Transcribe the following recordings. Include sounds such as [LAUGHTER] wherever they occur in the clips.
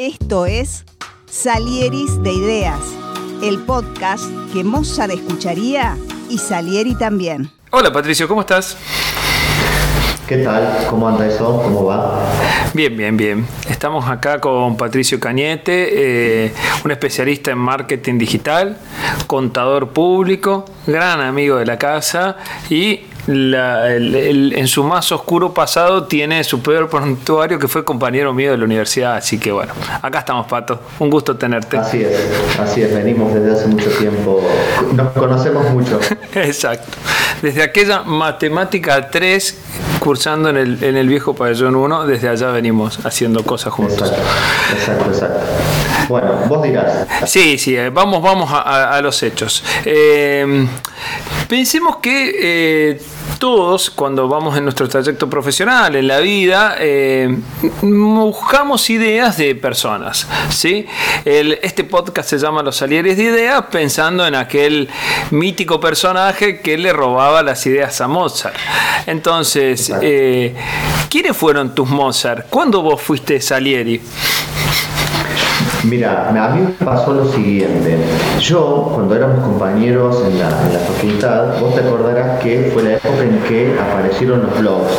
Esto es Salieris de Ideas, el podcast que Mozart escucharía y Salieri también. Hola Patricio, ¿cómo estás? ¿Qué tal? ¿Cómo anda eso? ¿Cómo va? Bien, bien, bien. Estamos acá con Patricio Cañete, eh, un especialista en marketing digital, contador público, gran amigo de la casa y en su más oscuro pasado tiene su peor prontuario que fue compañero mío de la universidad. Así que bueno, acá estamos, Pato. Un gusto tenerte. Así es, así es. Venimos desde hace mucho tiempo. Nos conocemos mucho. [LAUGHS] Exacto. Desde aquella matemática 3 cursando en el, en el viejo pabellón 1, desde allá venimos haciendo cosas juntos. Exacto, exacto. Bueno, vos dirás. Sí, sí, eh, vamos, vamos a, los hechos. Eh, pensemos que eh, todos, cuando vamos en nuestro trayecto profesional, en la vida, buscamos ideas de personas. ¿sí? este podcast se llama Los Salieres de Ideas, pensando en aquel mítico personaje que le robaba las ideas a Mozart. Entonces, eh, ¿quiénes fueron tus Mozart? ¿Cuándo vos fuiste Salieri? Mira, a mí me pasó lo siguiente. Yo, cuando éramos compañeros en la, en la facultad, vos te acordarás que fue la época en que aparecieron los blogs.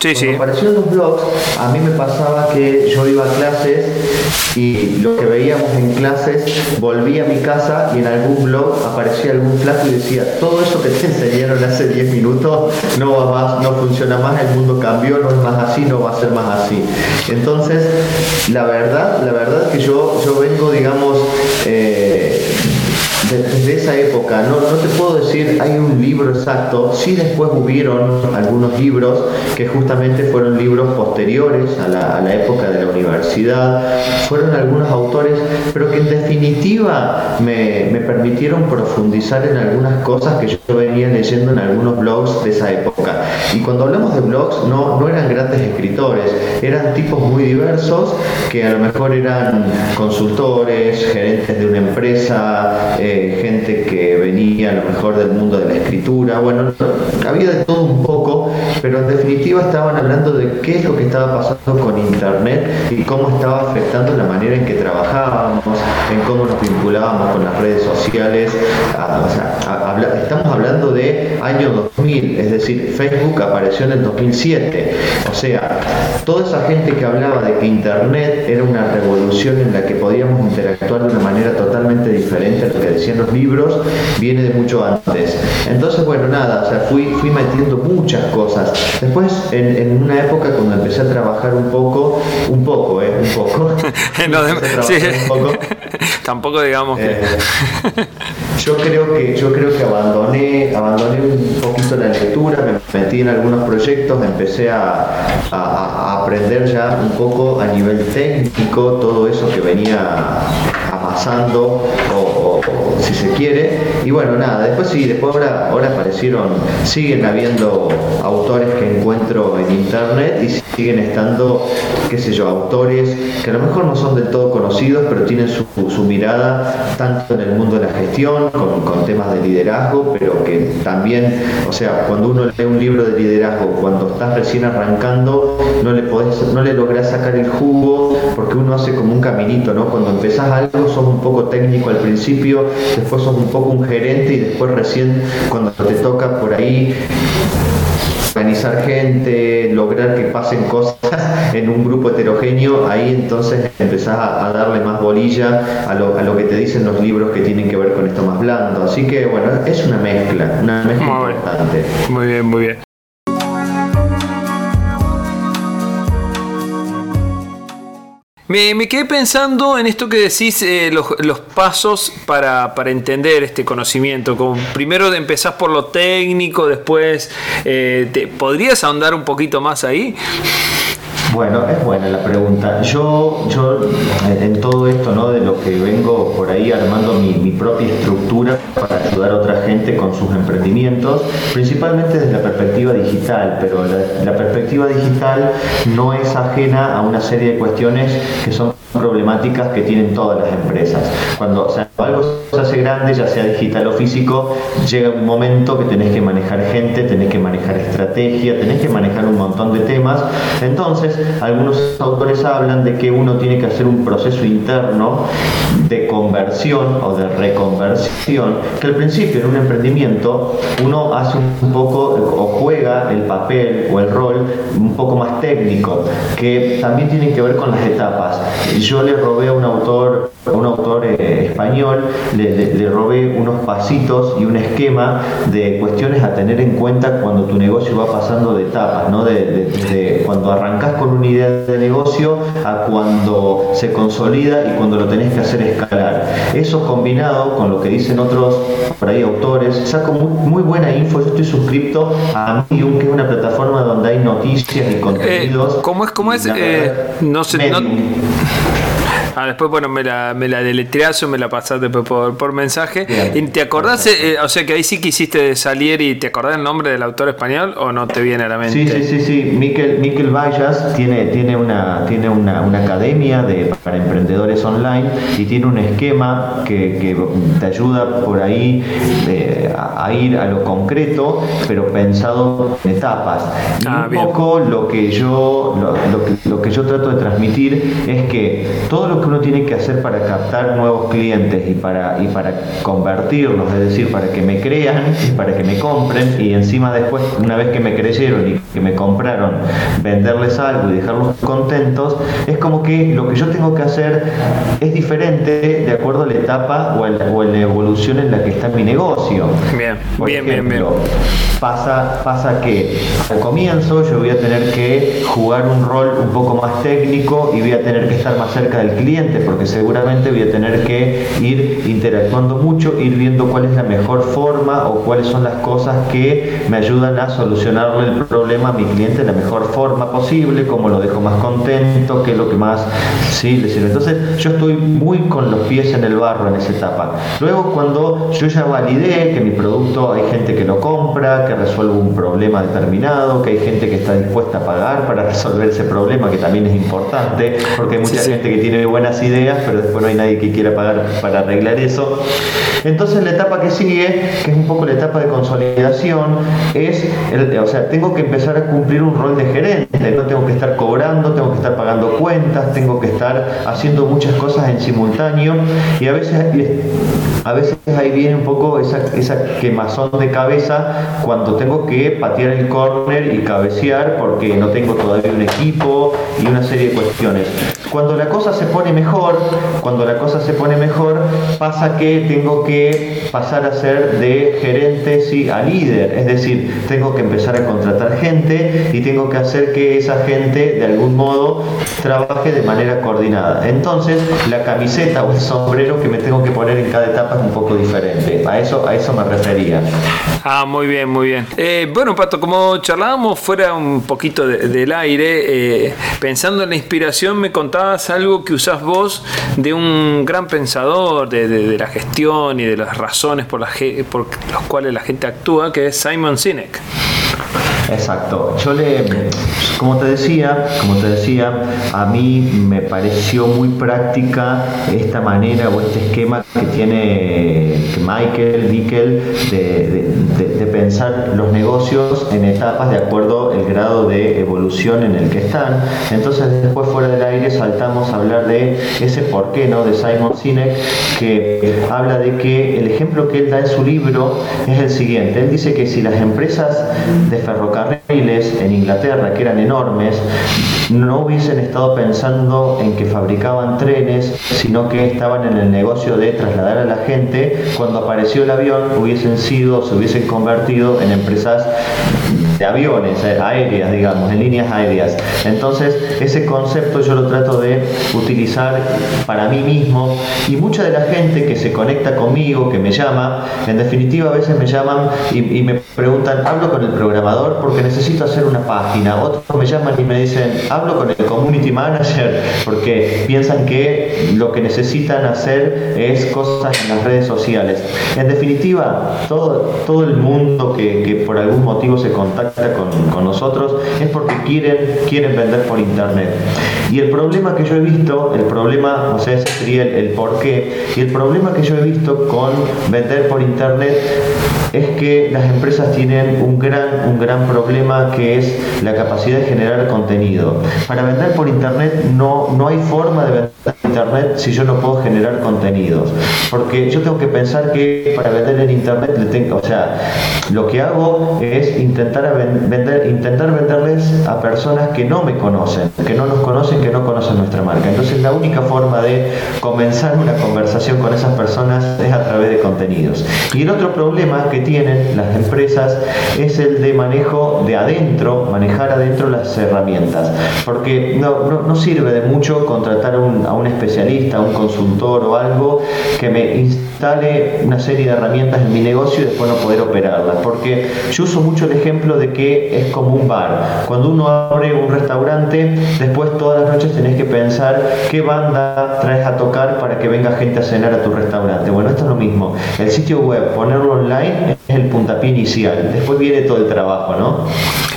Sí, Cuando aparecieron los blogs, a mí me pasaba que yo iba a clases y lo que veíamos en clases volvía a mi casa y en algún blog aparecía algún flaco y decía, todo eso que te enseñaron hace 10 minutos no va más, no funciona más, el mundo cambió, no es más así, no va a ser más así. Entonces, la verdad, la verdad que yo, yo vengo, digamos, eh, desde esa época. No, no te puedo decir, hay un libro exacto, sí después hubieron algunos libros que justamente fueron libros posteriores a la, a la época de la universidad, fueron algunos autores, pero que en definitiva me, me, permitieron profundizar en algunas cosas que yo venía leyendo en algunos blogs de esa época. Y cuando hablamos de blogs, no, no eran grandes escritores, eran tipos muy diversos que a lo mejor eran consultores, gerentes de una empresa, eh, gente que venía a lo mejor del mundo de la escritura, bueno, había de todo un poco, pero en definitiva estaban hablando de qué es lo que estaba pasando con Internet y cómo estaba afectando la manera en que trabajábamos, en cómo nos vinculábamos con las redes sociales. estamos hablando de año 2000, es decir, Facebook apareció en el 2007. O sea, toda esa gente que hablaba de que Internet era una revolución en la que podíamos interactuar de una manera totalmente diferente a lo que decía en los libros viene de mucho antes. Entonces, bueno, nada, o sea, fui, fui metiendo muchas cosas. Después, en, una época cuando empecé a trabajar un poco, un poco, ¿eh? Un poco. [LAUGHS] [LAUGHS] Tampoco digamos que... Eh, yo creo que yo creo que abandoné abandoné un poquito la lectura me metí en algunos proyectos empecé a, a aprender ya un poco a nivel técnico todo eso que venía amasando o, si se quiere. Y bueno nada después sí después ahora, ahora aparecieron siguen habiendo autores que encuentro en internet y siguen estando qué sé yo autores que a lo mejor no son del todo conocidos pero tienen su, mirada tanto en el mundo de la gestión con, con, temas de liderazgo pero que también o sea cuando uno lee un libro de liderazgo cuando estás recién arrancando no le podés, no le lográs sacar el jugo porque uno hace como un caminito no cuando empezás algo sos un poco técnico al principio después sos un poco un gerente y después recién cuando te toca por ahí organizar gente, lograr que pasen cosas [LAUGHS] en un grupo heterogéneo, ahí entonces empezás a, darle más bolilla a lo, a lo, que te dicen los libros que tienen que ver con esto más blando. Así que bueno, es una mezcla, una mezcla importante. Muy bien, muy bien. Me, quedé pensando en esto que decís, eh, los, pasos para, entender este conocimiento. Como primero empezás por lo técnico, después, eh, te, ¿podrías ahondar un poquito más ahí? Bueno, es buena la pregunta. Yo, yo en todo esto, ¿no? De lo que vengo por ahí armando mi, propia estructura para ayudar a otra gente con sus emprendimientos, principalmente desde la perspectiva digital, pero la, la perspectiva digital no es ajena a una serie de cuestiones que son problemáticas que tienen todas las empresas. Cuando algo se hace grande, ya sea digital o físico, llega un momento que tenés que manejar gente, tenés que manejar estrategia, tenés que manejar un montón de temas. Entonces, algunos autores hablan de que uno tiene que hacer un proceso interno de conversión o de reconversión, que al principio en un emprendimiento uno hace un poco o juega el papel o el rol un poco más técnico, que también tiene que ver con las etapas. Yo le robé a un autor, a un autor eh, español, le, robé unos pasitos y un esquema de cuestiones a tener en cuenta cuando tu negocio va pasando de etapas, ¿no? de, cuando arrancas con una idea de negocio a cuando se consolida y cuando lo tenés que hacer escalar. Eso combinado con lo que dicen otros por ahí autores, saco muy, buena info, yo estoy suscrito a Medium, que es una plataforma donde hay noticias y eh, contenidos. ¿Cómo es? ¿Cómo es? Eh, no sé. No... Ah, después, bueno, me la, me la deletreas o me la pasaste por, por mensaje. ¿Y ¿Te acordás? Eh, o sea, que ahí sí quisiste salir y te acordás el nombre del autor español o no te viene a la mente? Sí, sí, sí, sí. Miquel, Miquel Vallas tiene, tiene, una, tiene una, una academia de, para emprendedores online y tiene un esquema que, que te ayuda por ahí eh, a, ir a lo concreto, pero pensado en etapas. Y ah, un poco lo que yo lo, lo, que, lo que yo trato de transmitir es que todo lo que uno tiene que hacer para captar nuevos clientes y para, y para convertirlos, es decir, para que me crean y para que me compren y encima después, una vez que me creyeron y que me compraron, venderles algo y dejarlos contentos, es como que lo que yo tengo que hacer es diferente de acuerdo a la etapa o, a la evolución en la que está mi negocio. Bien, bien, bien, bien. Pasa, pasa que al comienzo yo voy a tener que jugar un rol un poco más técnico y voy a tener que estar más cerca del cliente porque seguramente voy a tener que ir interactuando mucho, ir viendo cuál es la mejor forma o cuáles son las cosas que me ayudan a solucionarle el problema a mi cliente de la mejor forma posible, cómo lo dejo más contento, qué es lo que más sí le sirve. Entonces yo estoy muy con los pies en el barro en esa etapa. Luego cuando yo ya validé que mi producto hay gente que lo compra, que resuelve un problema determinado, que hay gente que está dispuesta a pagar para [LAUGHS] resolver ese problema, que también es importante, porque hay mucha gente que tiene buenas ideas, pero después no hay nadie que quiera pagar para arreglar eso. Entonces la etapa que sigue, que es un poco la etapa de consolidación, es, o sea, tengo que empezar a cumplir un rol de gerente, no tengo que estar cobrando, tengo que estar pagando cuentas, tengo que estar haciendo muchas cosas en simultáneo y a veces, a veces ahí viene un poco esa, esa quemazón de cabeza cuando tengo que patear el córner y cabecear porque no tengo todavía un equipo y una serie de cuestiones. Cuando la cosa se pone mejor, cuando la cosa se pone mejor, pasa que tengo que pasar a ser de gerente sí, a líder, es decir, tengo que empezar a contratar gente y tengo que hacer que esa gente de algún modo trabaje de manera coordinada. Entonces, la camiseta o el sombrero que me tengo que poner en cada etapa es un poco diferente. A eso, a eso me refería. Ah, muy bien, muy bien. Eh, bueno, Pato, como charlábamos fuera un poquito del aire, eh, pensando en la inspiración, me contaba algo que usás vos de un gran pensador de, la gestión y de las razones por las, por las cuales la gente actúa, que es Simon Sinek. Exacto. Yo le, como te decía, como te decía, a mí me pareció muy práctica esta manera o este esquema que tiene Michael, Nickel, de, pensar los negocios en etapas de acuerdo al grado de evolución en el que están. Entonces después fuera del aire saltamos a hablar de ese porqué, ¿no? De Simon Sinek, que habla de que el ejemplo que él da en su libro es el siguiente. Él dice que si las empresas de ferrocarril en Inglaterra, que eran enormes, no hubiesen estado pensando en que fabricaban trenes, sino que estaban en el negocio de trasladar a la gente, cuando apareció el avión hubiesen sido, se hubiesen convertido en empresas de aviones, eh, aéreas, digamos, en líneas aéreas. Entonces, ese concepto yo lo trato de utilizar para mí mismo y mucha de la gente que se conecta conmigo, que me llama, en definitiva a veces me llaman y, me preguntan, hablo con el programador porque necesito hacer una página, otros me llaman y me dicen, hablo con el community manager porque piensan que lo que necesitan hacer es cosas en las redes sociales. En definitiva, todo, todo el mundo que, que por algún motivo se contacta con, nosotros es porque quieren, quieren vender por internet. Y el problema que yo he visto, el problema, o sea, ese sería el, el por qué, y el problema que yo he visto con vender por internet es que las empresas tienen un gran, un gran problema problema que es la capacidad de generar contenido. Para vender por internet no, no hay forma de vender por internet si yo no puedo generar contenidos. Porque yo tengo que pensar que para vender en internet le tengo, o sea, lo que hago es intentar intentar venderles a personas que no me conocen, que no nos conocen, que no conocen nuestra marca. Entonces la única forma de comenzar una conversación con esas personas es a través de contenidos. Y el otro problema que tienen las empresas es el de manejo de adentro, manejar adentro las herramientas. Porque no, sirve de mucho contratar a un especialista, a un consultor o algo que me instale una serie de herramientas en mi negocio y después no poder operarlas. Porque yo uso mucho el ejemplo de que es como un bar. Cuando uno abre un restaurante, después todas las noches tenés que pensar qué banda traes a tocar para que venga gente a cenar a tu restaurante. Bueno, esto es lo mismo. El sitio web, ponerlo online es el puntapié inicial. Después viene todo el trabajo, ¿no?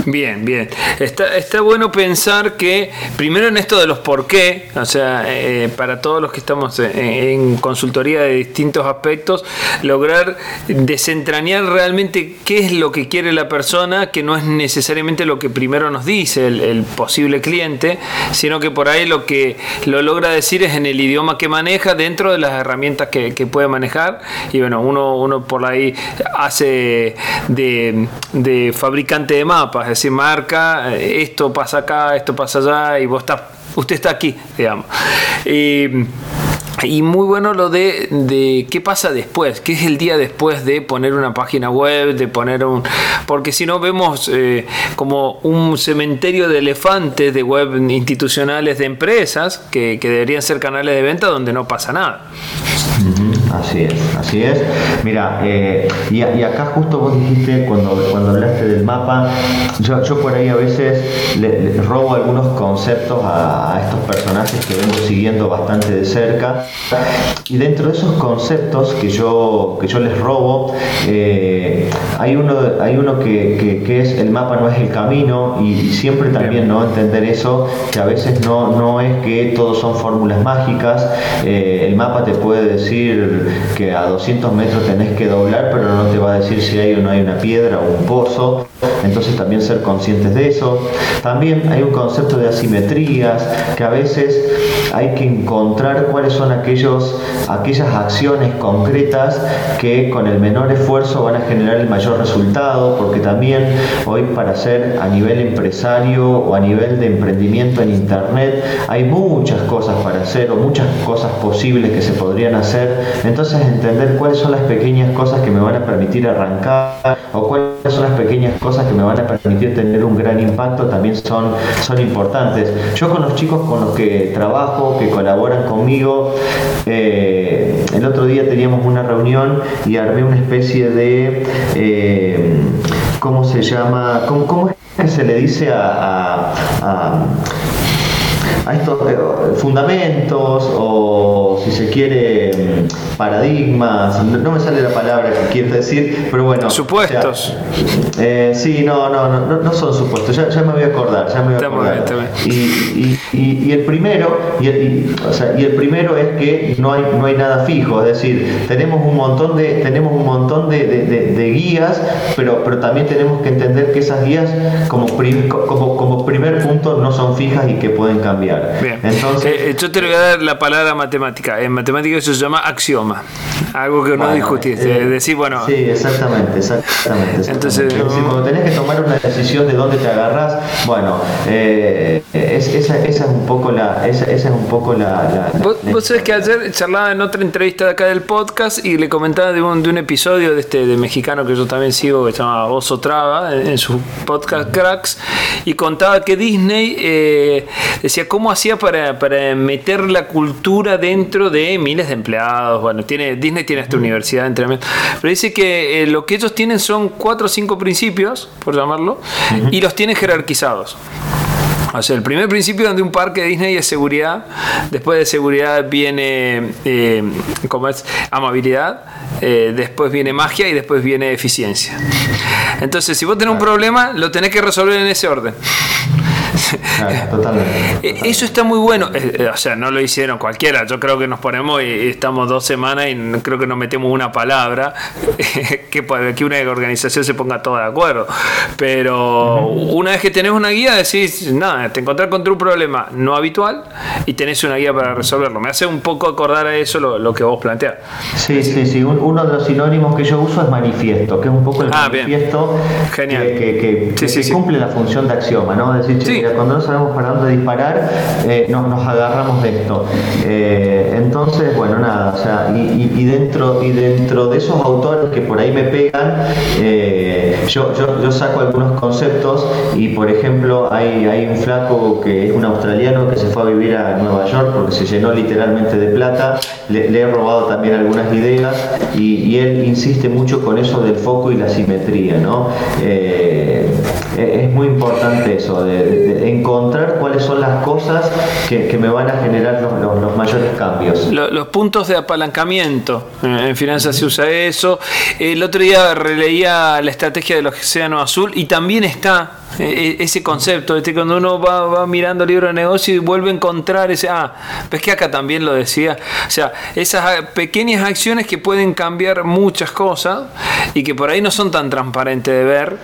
Bien, bien. Está, está bueno pensar que primero en esto de los por qué, o sea, eh, para todos los que estamos en, consultoría de distintos aspectos, lograr desentrañar realmente qué es lo que quiere la persona, que no es necesariamente lo que primero nos dice el, posible cliente, sino que por ahí lo que lo logra decir es en el idioma que maneja dentro de las herramientas que, puede manejar. Y bueno, uno, uno por ahí hace de, de fabricante de mapas decir, marca, eh, esto pasa acá, esto pasa allá, y vos estás, usted está aquí, digamos. Y muy bueno lo de, de, qué pasa después, qué es el día después de poner una página web, de poner un... Porque si no vemos eh, como un cementerio de elefantes de web institucionales de empresas que, que deberían ser canales de venta donde no pasa nada. Así es, así es. Mira, eh, y, acá justo vos dijiste, cuando, cuando hablaste del mapa, yo, yo por ahí a veces le, robo algunos conceptos a, estos personajes que vengo siguiendo bastante de cerca. Y dentro de esos conceptos que yo, que yo les robo, eh, hay uno, hay uno que, que, es el mapa no es el camino y, siempre también no entender eso, que a veces no, no es que todos son fórmulas mágicas. Eh, el mapa te puede decir que a 200 metros tenés que doblar, pero no te va a decir si hay o no hay una piedra o un pozo. Entonces también ser conscientes de eso. También hay un concepto de asimetrías, que a veces hay que encontrar cuáles son aquellos, aquellas acciones concretas que con el menor esfuerzo van a generar el mayor resultado, porque también hoy para hacer a nivel empresario o a nivel de emprendimiento en Internet hay muchas cosas para hacer o muchas cosas posibles que se podrían hacer entonces entender cuáles son las pequeñas cosas que me van a permitir arrancar o cuáles son las pequeñas cosas que me van a permitir tener un gran impacto también son, son importantes. Yo con los chicos con los que trabajo, que colaboran conmigo, eh, el otro día teníamos una reunión y armé una especie de, eh, ¿cómo se llama? ¿Cómo, ¿Cómo, es que se le dice a estos eh, fundamentos o si se quiere paradigmas, no me sale la palabra que quiero decir, pero bueno. Supuestos. Eh, sí, no, no, no, no son supuestos, ya, me voy a acordar, ya me voy a acordar. Y, y, el primero, y el, o sea, y el primero es que no hay, no hay nada fijo, es decir, tenemos un montón de, tenemos un montón de, de, guías, pero, pero también tenemos que entender que esas guías como, como, como primer punto no son fijas y que pueden cambiar. Bien. Entonces, eh, yo te voy a dar la palabra matemática. En matemática eso se llama axioma. Algo que no discutiste. Eh, decir, bueno. Sí, exactamente, exactamente. Entonces, cuando tenés que tomar una decisión de dónde te agarras, bueno, eh, esa, esa, es un poco la. Esa, esa es un poco la. ¿Vos, sabés que ayer charlaba en otra entrevista de acá del podcast y le comentaba de un, de un episodio de este de mexicano que yo también sigo que se llama Oso Traba en, su podcast Cracks y contaba que Disney eh, decía cómo hacía para, para meter la cultura dentro de miles de empleados. Bueno, tiene Disney tiene esta universidad entre pero dice que eh, lo que ellos tienen son cuatro o cinco principios, por llamarlo, y los tienen jerarquizados. O sea, el primer principio de un parque de Disney es seguridad, después de seguridad viene eh, ¿cómo es? amabilidad, eh, después viene magia y después viene eficiencia. Entonces, si vos tenés un problema, lo tenés que resolver en ese orden. [LAUGHS] totalmente, Eso está muy bueno. O sea, no lo hicieron cualquiera. Yo creo que nos ponemos y estamos dos semanas y creo que nos metemos una palabra [LAUGHS] que, que una organización se ponga toda de acuerdo. Pero una vez que tenés una guía, decís, nada, te encontrás contra un problema no habitual y tenés una guía para resolverlo. Me hace un poco acordar a eso lo, que vos planteás. Sí, sí, sí. uno de los sinónimos que yo uso es manifiesto, que es un poco el ah, manifiesto Genial. que, cumple la función de axioma, ¿no? Es cuando no sabemos para dónde disparar, eh, nos agarramos de esto. Eh, entonces, bueno, nada, o sea, y, dentro, y dentro de esos autores que por ahí me pegan, eh, yo, yo, saco algunos conceptos y, por ejemplo, hay, hay un flaco que es un australiano que se fue a vivir a Nueva York porque se llenó literalmente de plata, le, he robado también algunas ideas y, él insiste mucho con eso del foco y la simetría, ¿no? Eh, es muy importante eso, de, encontrar cuáles son las cosas que, me van a generar los, mayores cambios. Los, puntos de apalancamiento, en finanzas se usa eso. El otro día releía la estrategia del océano azul y también está e, e, ese concepto, este, cuando uno va, va mirando libro de negocio y vuelve a encontrar ese, ah, ves que acá también lo decía, o sea, esas pequeñas acciones que pueden cambiar muchas cosas y que por ahí no son tan transparentes de ver,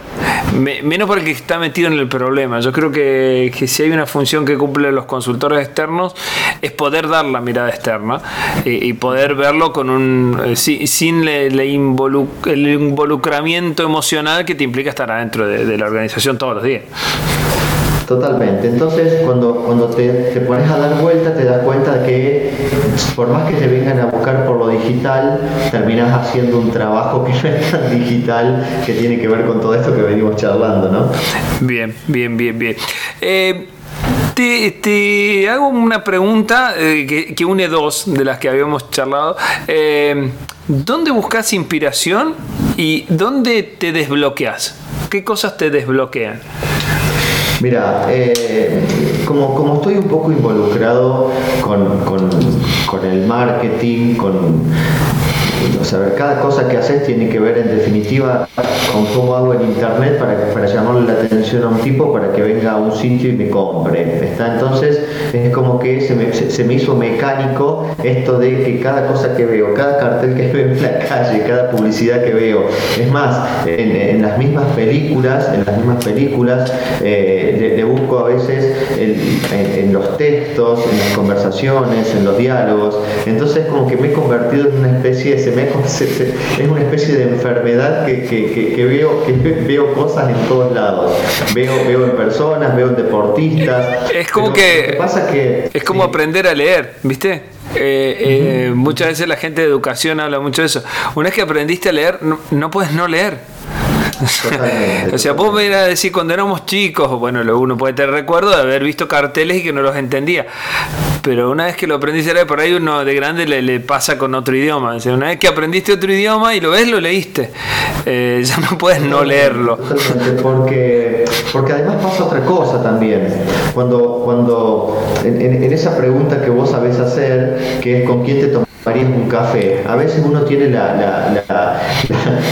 menos para el que está metido en el problema. Yo creo que, que si hay una función que cumplen los consultores externos es poder dar la mirada externa y, poder verlo con un eh, sin, el involucramiento emocional que te implica estar adentro de, la organización todos Totalmente. Entonces, cuando, cuando te, te, pones a dar vuelta, te das cuenta que por más que te vengan a buscar por lo digital, terminas haciendo un trabajo que [LAUGHS] no es tan digital, que tiene que ver con todo esto que venimos charlando, ¿no? Bien, bien, bien, bien. Eh, te, hago una pregunta eh, que, une dos de las que habíamos charlado. Eh, ¿Dónde buscas inspiración y dónde te desbloqueas? ¿Qué cosas te desbloquean? Mira, eh, como, como, estoy un poco involucrado con, con, con el marketing, con, o sea, cada cosa que haces tiene que ver en definitiva con cómo hago en internet para, para llamarle la atención a un tipo para que venga a un sitio y me compre. ¿está? Entonces es como que se me, se me hizo mecánico esto de que cada cosa que veo, cada cartel que [LAUGHS] veo en la calle, cada publicidad que veo, es más, en, las mismas películas, en las mismas películas, eh, le, busco a veces en, los textos, en las conversaciones, en los diálogos. Entonces como que me he convertido en una especie de es una especie de enfermedad que, veo, que veo cosas en todos lados. Veo, veo en personas, veo en deportistas. Es como que, pasa que es como aprender a leer, ¿viste? Eh, eh, muchas veces la gente de educación habla mucho de eso. Una vez que aprendiste a leer, no puedes no leer. O sea, vos me a decir cuando éramos chicos, bueno, uno puede tener recuerdo de haber visto carteles y que no los entendía. Pero una vez que lo aprendiste por ahí, uno de grande le, pasa con otro idioma. O sea, una vez que aprendiste otro idioma y lo ves, lo leíste. Eh, ya no puedes no leerlo. Porque, porque además pasa otra cosa también. Cuando, cuando en, en esa pregunta que vos sabés hacer, que es con quién te tomas un café. A veces uno tiene la, la,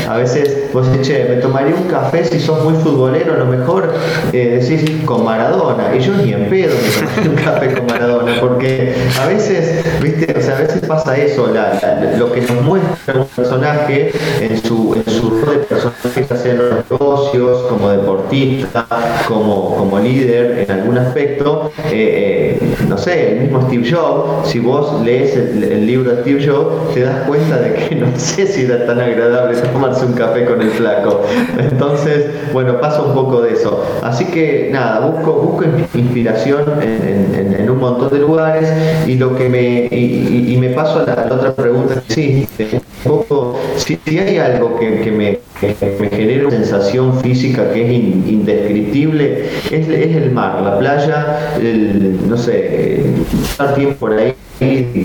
[LAUGHS] a veces vos decís, che, me tomaría un café si sos muy futbolero, a lo mejor eh, decís con Maradona. Y yo ni en pedo me tomaría un café con Maradona, porque a veces, viste, o sea, a veces pasa eso, lo que nos muestra un personaje en su, en su rol de personaje, ya sea en los negocios, como deportista, como, como líder en algún aspecto, eh, eh, no sé, el mismo Steve Jobs, si vos lees el, el libro de yo, te das cuenta de que no sé si era tan agradable tomarse un café con el flaco. Entonces, bueno, pasa un poco de eso. Así que nada, busco, busco inspiración en, un montón de lugares y lo que me y, me paso a la, otra pregunta, sí, un poco, si, hay algo que, me, me genera una sensación física que es indescriptible, es, es, el mar, la playa, el, no sé, estar tiempo por ahí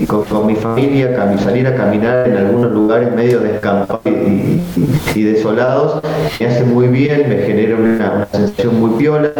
con, mi familia, salir a caminar en algunos lugares medio descampados y, desolados, me hace muy bien, me genera una, sensación muy piola.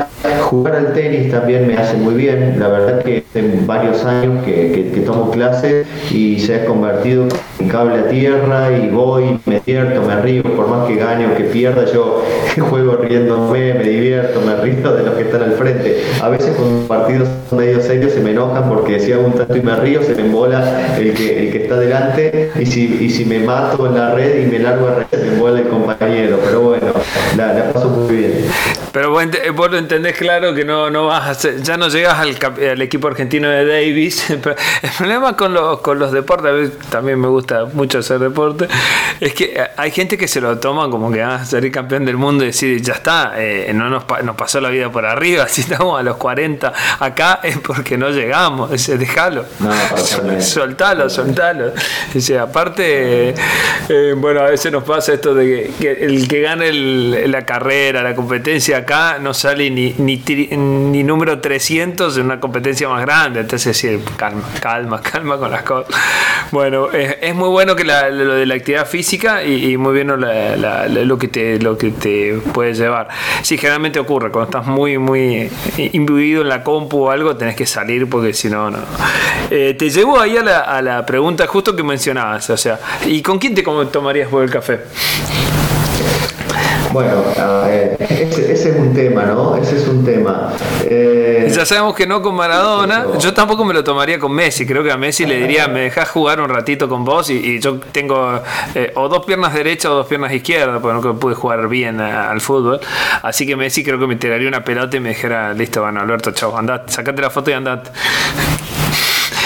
Jugar al tenis también me hace muy bien, la verdad que hace varios años que, tomo clases y se ha convertido en cable a tierra y voy, me despierto, me río, por más que gane o que pierda, yo [LAUGHS] juego riéndome, me divierto, me río de los que están al frente. A veces con partidos medio serios se me enojan porque si hago un tanto y me río, se me embola el que, el que está delante y si, y si me mato en la red y me largo a red, se me embola el compañero. Pero bueno, la, paso muy bien. Pero vos, lo entendés claro que no, no vas a ya no llegas al, al, equipo argentino de Davis. [LAUGHS] el problema con los, con los deportes, a mí también me gusta mucho hacer deporte, es que hay gente que se lo toma como que vas a ser campeón del mundo y decir, ya está, eh, no nos, nos, pasó la vida por arriba, [LAUGHS] si estamos a los 40 acá es porque no llegamos, es, déjalo, soltalo, soltalo. aparte, eh, bueno, a veces nos pasa esto de que, el que gane la carrera, la competencia acá, no sale ni, ni, número 300 en una competencia más grande, entonces sí, calma, calma, calma con las cosas. Bueno, es, muy bueno que lo de la actividad física y, muy bien lo, que te, lo que te puede llevar. Sí, generalmente ocurre, cuando estás muy, muy imbuido en la compu o algo, tenés que salir porque si no, no. Eh, te llevo ahí a la, a la pregunta justo que mencionabas, o sea, ¿y con quién te tomarías por el café? Bueno, ese, es un tema, ¿no? Ese es un tema. Eh, ya sabemos que no con Maradona. Yo tampoco me lo tomaría con Messi. Creo que a Messi le diría, me dejas jugar un ratito con vos y, yo tengo eh, o dos piernas derechas o dos piernas izquierdas, porque no pude jugar bien al fútbol. Así que Messi creo que me tiraría una pelota y me dijera, listo, bueno, Alberto, chao, andad, sacate la foto y andate.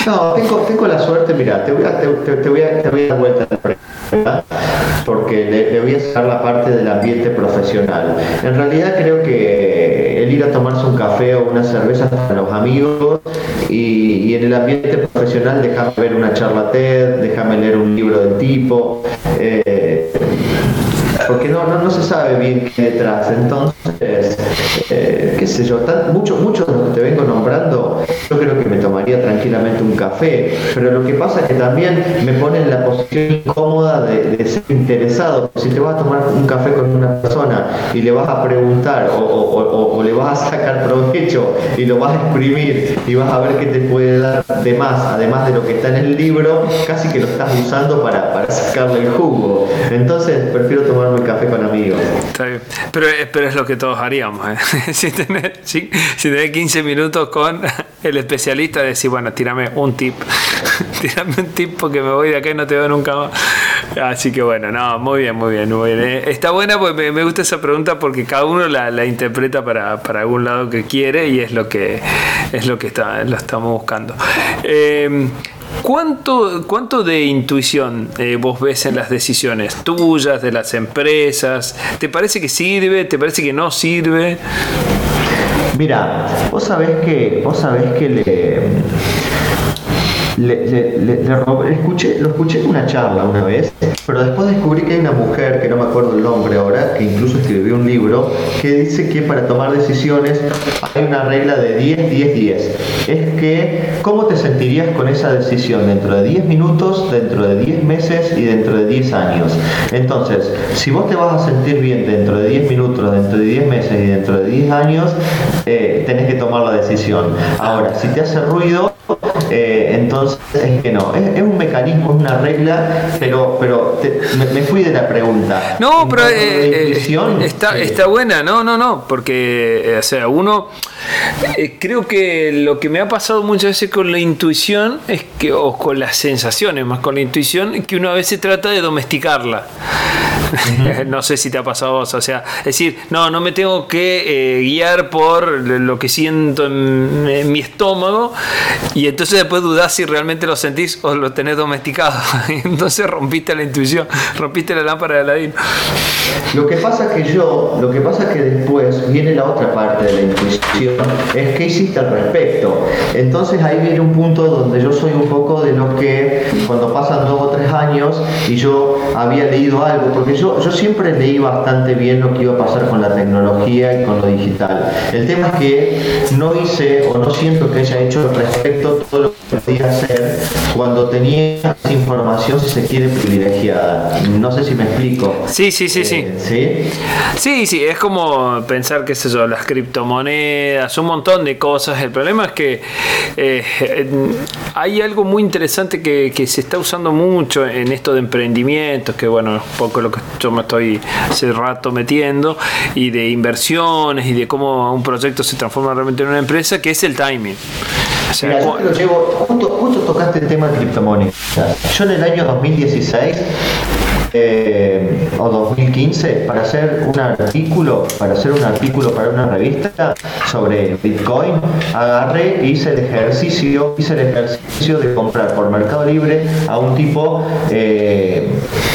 No, tengo, la suerte, mira, te voy a, te, a, te voy a dar vuelta la pregunta porque le, voy a sacar la parte del ambiente profesional. En realidad creo que el ir a tomarse un café o una cerveza con los amigos y, en el ambiente profesional déjame ver una charla TED, déjame leer un libro del tipo. Eh, porque no, no, no, se sabe bien qué detrás. Entonces, eh, qué sé yo, muchos muchos de los que te vengo nombrando, yo creo que me tomaría tranquilamente un café, pero lo que pasa es que también me pone en la posición incómoda de, ser interesado. Si te vas a tomar un café con una persona y le vas a preguntar o, le vas a sacar provecho y lo vas a exprimir y vas a ver qué te puede dar de más, además de lo que está en el libro, casi que lo estás usando para, para sacarle el jugo. Entonces, prefiero tomar un café con amigos. Está bien. Pero, eh, pero es lo que todos haríamos. ¿eh? [LAUGHS] si, tenés, si, 15 minutos con el especialista, decir, bueno, tírame un tip. [LAUGHS] tírame un tip porque me voy de acá y no te veo nunca más. Así que bueno, no, muy bien, muy bien. Muy bien. Eh, está buena porque me, gusta esa pregunta porque cada uno la, interpreta para, para, algún lado que quiere y es lo que, es lo que está, lo estamos buscando. Eh, ¿Cuánto, ¿Cuánto de intuición eh, vos ves en las decisiones tuyas, de las empresas? ¿Te parece que sirve? ¿Te parece que no sirve? Mira, vos sabés que, vos sabés que le, le, escuché, lo escuché en una charla una vez, pero después descubrí que hay una mujer, que no me acuerdo el nombre ahora, que incluso escribió un libro, que dice que para tomar decisiones hay una regla de 10, 10, 10. Es que, ¿cómo te sentirías con esa decisión dentro de 10 minutos, dentro de 10 meses y dentro de 10 años? Entonces, si vos te vas a sentir bien dentro de 10 minutos, dentro de 10 meses y dentro de 10 años, eh, tenés que tomar la decisión. Ahora, si te hace ruido, eh, entonces es que no, es, un mecanismo, es una regla, pero, pero me, fui de la pregunta. No, pero eh, eh, está, está buena, no, no, no, porque, o sea, uno, creo que lo que me ha pasado muchas veces con la intuición es que, o con las sensaciones, más con la intuición, es que uno a veces trata de domesticarla. [LAUGHS] no sé si te ha pasado a vos, o sea, es decir, no, no me tengo que guiar por lo que siento en, en mi estómago y entonces después dudás si realmente lo sentís o lo tenés domesticado. [LAUGHS] entonces rompiste la intuición, rompiste la lámpara de Aladín. Lo que pasa que yo, lo que pasa que después viene la otra parte de la intuición, es qué hiciste al respecto. Entonces ahí viene un punto donde yo soy un poco de los que cuando pasan dos o tres años y yo había leído algo, porque yo, yo siempre leí bastante bien lo que iba a pasar con la tecnología y con lo digital. El tema es que no hice o no siento que haya hecho respecto todo lo que podía hacer cuando tenía información, si se quiere, privilegiada. No sé si me explico. Sí, sí, sí, sí. Eh, ¿Sí? Sí, sí, es como pensar, qué sé yo, las criptomonedas, un montón de cosas. El problema es que eh, hay algo muy interesante que, que, se está usando mucho en esto de emprendimientos, que bueno, es un poco lo que yo me estoy hace rato metiendo, y de inversiones y de cómo un proyecto se transforma realmente en una empresa, que es el timing. Sea, Mira, yo te lo llevo, justo, justo tocaste el tema de criptomonedas. Yo en el año 2016 eh, o 2015 para hacer un artículo, para hacer un artículo para una revista sobre Bitcoin, agarré e hice el ejercicio, hice el ejercicio de comprar por Mercado Libre a un tipo eh,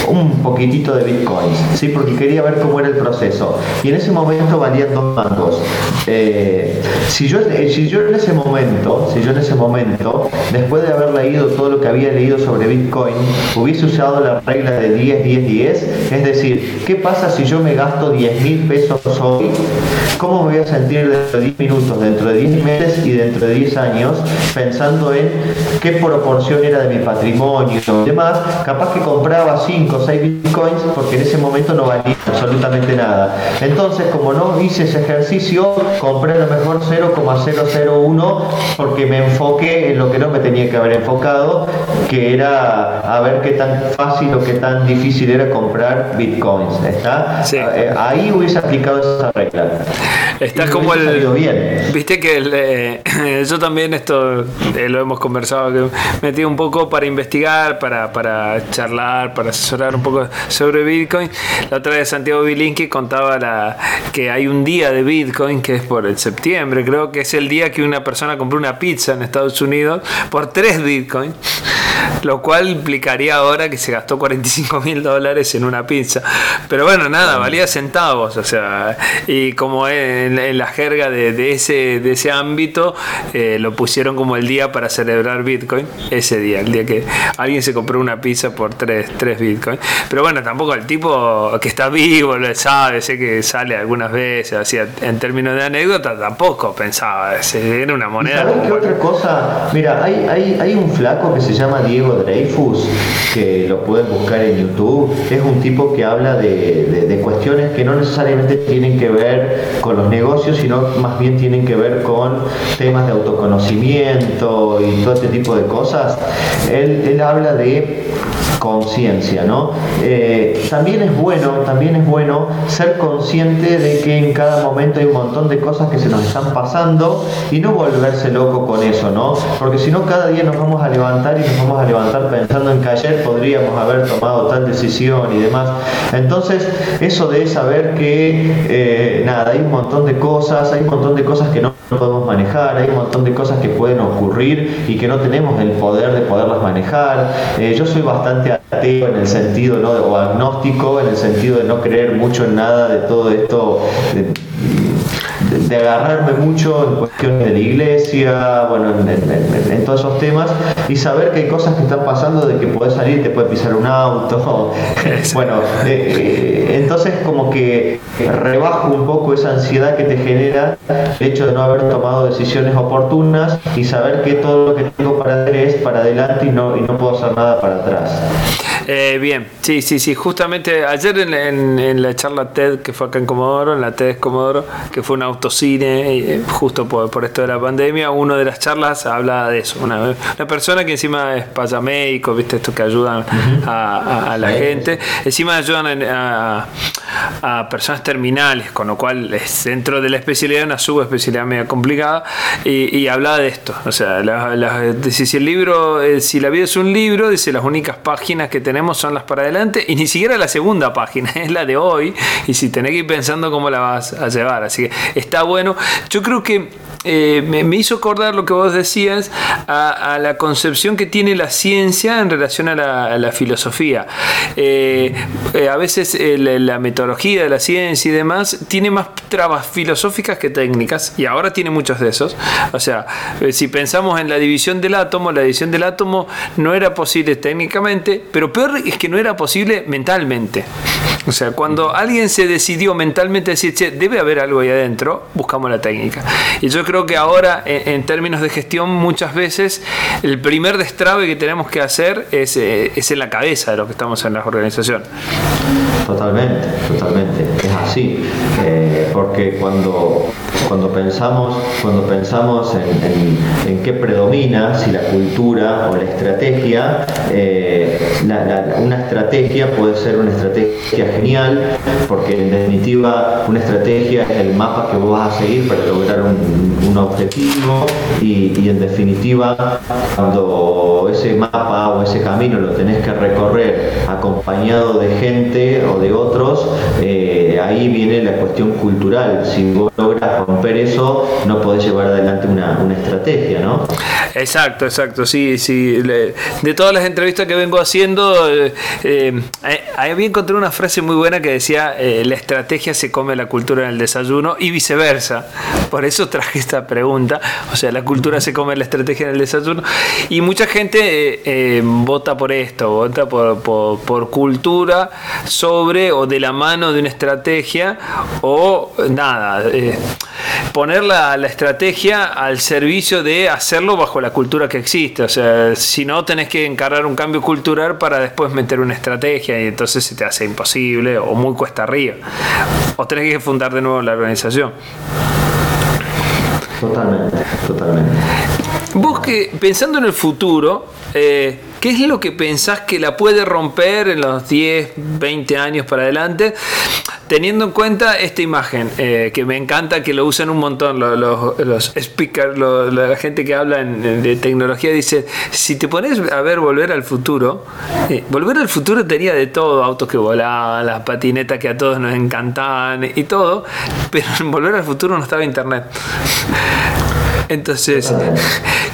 un poquitito de Bitcoins, ¿sí? porque quería ver cómo era el proceso. Y en ese momento valían dos mangos. Eh, si, yo, si yo en ese momento, si yo en ese momento, después de haber leído todo lo que había leído sobre Bitcoin, hubiese usado la regla de 10, 10, 10, es decir, ¿qué pasa si yo me gasto 10 mil pesos hoy? ¿Cómo me voy a sentir dentro de 10 minutos, dentro de 10 meses y dentro de 10 años pensando en qué proporción era de mi patrimonio y demás? Capaz que compraba 5 o 6 bitcoins porque en ese momento no valía absolutamente nada. Entonces, como no hice ese ejercicio, compré a lo mejor 0,001 porque me enfoqué en lo que no me tenía que haber enfocado, que era a ver qué tan fácil o qué tan difícil era comprar bitcoins. ¿está? Eh, ahí hubiese aplicado esa regla. Está como el. Bien. Viste que el, eh, [COUGHS] yo también esto eh, lo hemos conversado, que metí un poco para investigar, para, para charlar, para asesorar un poco sobre Bitcoin. La otra vez Santiago Bilinski contaba la, que hay un día de Bitcoin que es por el septiembre, creo que es el día que una persona compró una pizza en Estados Unidos por 3 Bitcoin, lo cual implicaría ahora que se gastó 45 mil dólares en una pizza. Pero bueno, nada, valía centavos, o sea, y como en, la jerga de, ese, de ese ámbito, eh, lo pusieron como el día para celebrar Bitcoin, ese día, el día que alguien se compró una pizza por 3, 3 Bitcoin. Pero bueno, tampoco el tipo que está vivo, lo sabe, sé que sale algunas veces, así en términos de anécdota, tampoco pensaba, era una moneda. ¿Sabes qué otra cosa? Mira, hay, hay, hay un flaco que se llama Diego Dreyfus, que lo pueden buscar en YouTube es un tipo que habla de, cuestiones que no necesariamente tienen que ver con los negocios, sino más bien tienen que ver con temas de autoconocimiento y todo este tipo de cosas. Él habla de conciencia, ¿no? Eh, también es bueno, también es bueno ser consciente de que en cada momento hay un montón de cosas que se nos están pasando y no volverse loco con eso, ¿no? Porque si no cada día nos vamos a levantar y nos vamos a levantar pensando en que ayer podríamos haber tomado tal decisión y demás. Entonces, eso de saber que eh, nada, hay un montón de cosas, hay un montón de cosas que no podemos manejar, hay un montón de cosas que pueden ocurrir y que no tenemos el poder de poderlas manejar. Eh, yo soy bastante ateo en el sentido, ¿no? o agnóstico en el sentido de no creer mucho en nada de todo esto, de, agarrarme mucho en cuestiones de la iglesia, bueno, en, todos esos temas, y saber que hay cosas que están pasando de que puedes salir y te puede pisar un auto. [LAUGHS] bueno, eh, eh, entonces como que rebajo un poco esa ansiedad que te genera el hecho de no haber tomado decisiones oportunas y saber que todo lo que tengo para hacer es para adelante y no, y no puedo hacer nada para atrás. Eh, bien, sí, sí, sí. Justamente ayer en, la charla TED que fue acá en Comodoro, en la TED Comodoro, que fue un autocine, eh, justo por, esto de la pandemia, una de las charlas habla de eso. Una, persona que encima es payamédico, viste, estos que ayudan a, la gente, encima ayudan a, personas terminales, con lo cual es dentro de la especialidad una subespecialidad media complicada, y, hablaba de esto. O sea, si el libro, eh, si la vida es un libro, dice las únicas páginas que tenemos son las para adelante y ni siquiera la segunda página, [LAUGHS] es la de hoy y si tenés que ir pensando cómo la vas a llevar. Así que está bueno. Yo creo que eh, me, hizo acordar lo que vos decías a, la concepción que tiene la ciencia en relación a la, filosofía. Eh, eh, a veces la metodología de la ciencia y demás tiene más trabas filosóficas que técnicas y ahora tiene muchos de esos. O sea, si pensamos en la división del átomo, la división del átomo no era posible técnicamente, pero peor es que no era posible mentalmente. O sea, cuando alguien se decidió mentalmente decir, che, debe haber algo ahí adentro, buscamos la técnica. Y yo creo que ahora, en, términos de gestión, muchas veces el primer destrabe que tenemos que hacer es, eh, es en la cabeza de lo que estamos en la organización. Totalmente, totalmente. Así. Eh, porque cuando, cuando pensamos, cuando pensamos en, en, qué predomina, si la cultura o la estrategia, eh, una estrategia puede ser una estrategia genial, porque en definitiva una estrategia es el mapa que vos vas a seguir para lograr un, objetivo y, y, en definitiva cuando ese mapa o ese camino lo tenés que recorrer acompañado de gente o de otros, eh, ahí viene la cuestión cultural. Si vos logras romper eso, no podés llevar adelante una, una estrategia, ¿no? Exacto, exacto, sí, sí. De todas las entrevistas que vengo haciendo, eh, eh, había encontré una frase muy buena que decía, eh, la estrategia se come la cultura en el desayuno y viceversa. Por eso traje esta pregunta, o sea, la cultura se come la estrategia en el desayuno. Y mucha gente vota por esto, vota por, por, cultura sobre o de la mano de una estrategia o nada, poner la, la estrategia al servicio de hacerlo bajo la cultura que existe. O sea, si no, tenés que encargar un cambio cultural para después meter una estrategia y entonces se te hace imposible o muy cuesta arriba. O tenés que fundar de nuevo la organización. Totalmente, totalmente. Vos que, pensando en el futuro, eh, ¿Qué es lo que pensás que la puede romper en los 10, 20 años para adelante? Teniendo en cuenta esta imagen, eh, que me encanta que lo usan un montón los, speakers, la gente que habla de tecnología, dice, si te pones a ver Volver al Futuro, eh, Volver al Futuro tenía de todo, autos que volaban, las patinetas que a todos nos encantaban y todo, pero en Volver al Futuro no estaba internet. Entonces,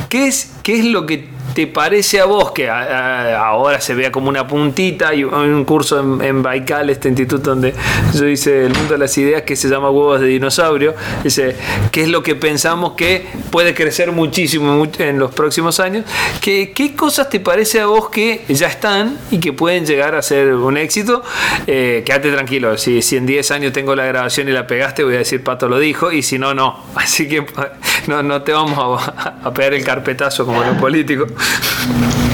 ¿qué es, qué es lo que ¿Te parece a vos que ahora se vea como una puntita? y un curso en, Baikal, este instituto donde yo hice el mundo de las ideas que se llama huevos de dinosaurio. Dice, ¿qué es lo que pensamos que puede crecer muchísimo en los próximos años? ¿Qué, qué cosas te parece a vos que ya están y que pueden llegar a ser un éxito? Eh, quédate tranquilo, si, si en 10 años tengo la grabación y la pegaste, voy a decir Pato lo dijo, y si no, no. [LAUGHS] Así que [LAUGHS] no, no te vamos a, a pegar el carpetazo como los políticos. Thank.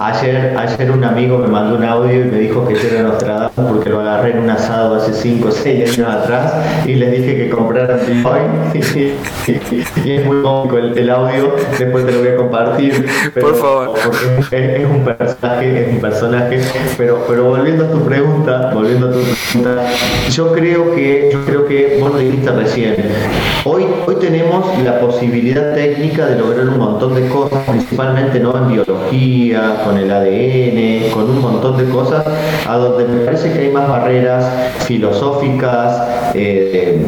Ayer, ayer un amigo me mandó un audio y me dijo que yo era Nostradamus porque lo agarré en un asado hace 5 o 6 años atrás y le dije que compraran Bitcoin. [LAUGHS] y, es muy cómico el, audio, después te lo voy a compartir. Por favor. es, un personaje, es un personaje. Pero, pero volviendo a tu pregunta, volviendo a tu pregunta, yo creo que, yo creo que vos lo dijiste recién. Hoy, hoy tenemos la posibilidad técnica de lograr un montón de cosas, principalmente no en biología, con el ADN, con un montón de cosas, a donde me parece que hay más barreras filosóficas, eh,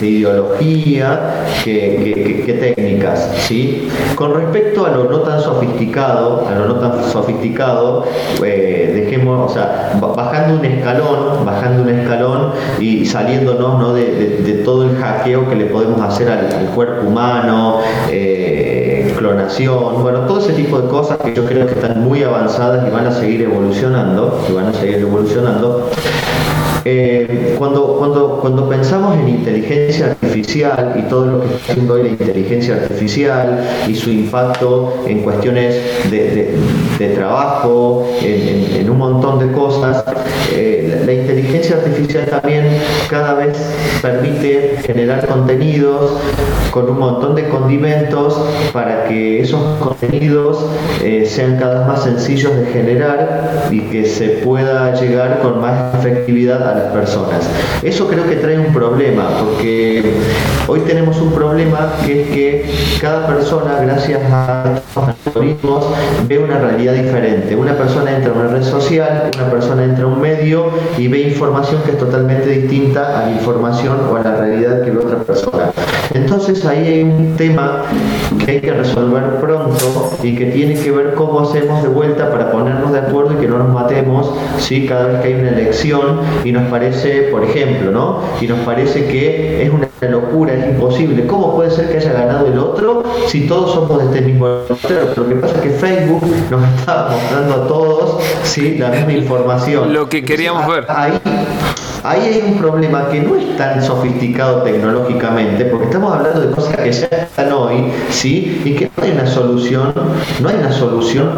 de ideología que, técnicas. ¿sí? Con respecto a lo no tan sofisticado, a lo no tan sofisticado, eh, dejemos, o sea, bajando un escalón, bajando un escalón y saliéndonos ¿no? de, todo el hackeo que le podemos hacer al, cuerpo humano, eh, clonación, bueno, todo ese tipo de cosas que yo creo que están muy avanzadas y van a seguir evolucionando, y van a seguir evolucionando. Eh, cuando, cuando, cuando pensamos en inteligencia artificial y todo lo que está haciendo hoy la inteligencia artificial y su impacto en cuestiones de, trabajo, en, un montón de cosas, eh, la, inteligencia artificial también cada vez permite generar contenidos con un montón de condimentos para que esos contenidos eh, sean cada vez más sencillos de generar y que se pueda llegar con más efectividad a las personas. Eso creo que trae un problema, porque hoy tenemos un problema que es que cada persona, gracias a los algoritmos, ve una realidad diferente. Una persona entra a una red social, una persona entra a un medio y ve información que es totalmente distinta a la información o a la realidad que ve otra persona. Entonces ahí hay un tema que hay que resolver pronto y que tiene que ver cómo hacemos de vuelta para ponernos de acuerdo y que no nos matemos ¿sí? cada vez que hay una elección y nos parece, por ejemplo, ¿no? y nos parece que es una locura, es imposible. ¿Cómo puede ser que haya ganado el otro si todos somos de este mismo Lo que pasa es que Facebook nos está mostrando a todos ¿sí? la misma información. Lo que queríamos ver. Ahí, ahí hay un problema que no es tan sofisticado tecnológicamente, porque estamos hablando de cosas que ya están hoy, ¿sí? Y que no hay una solución, no hay una solución,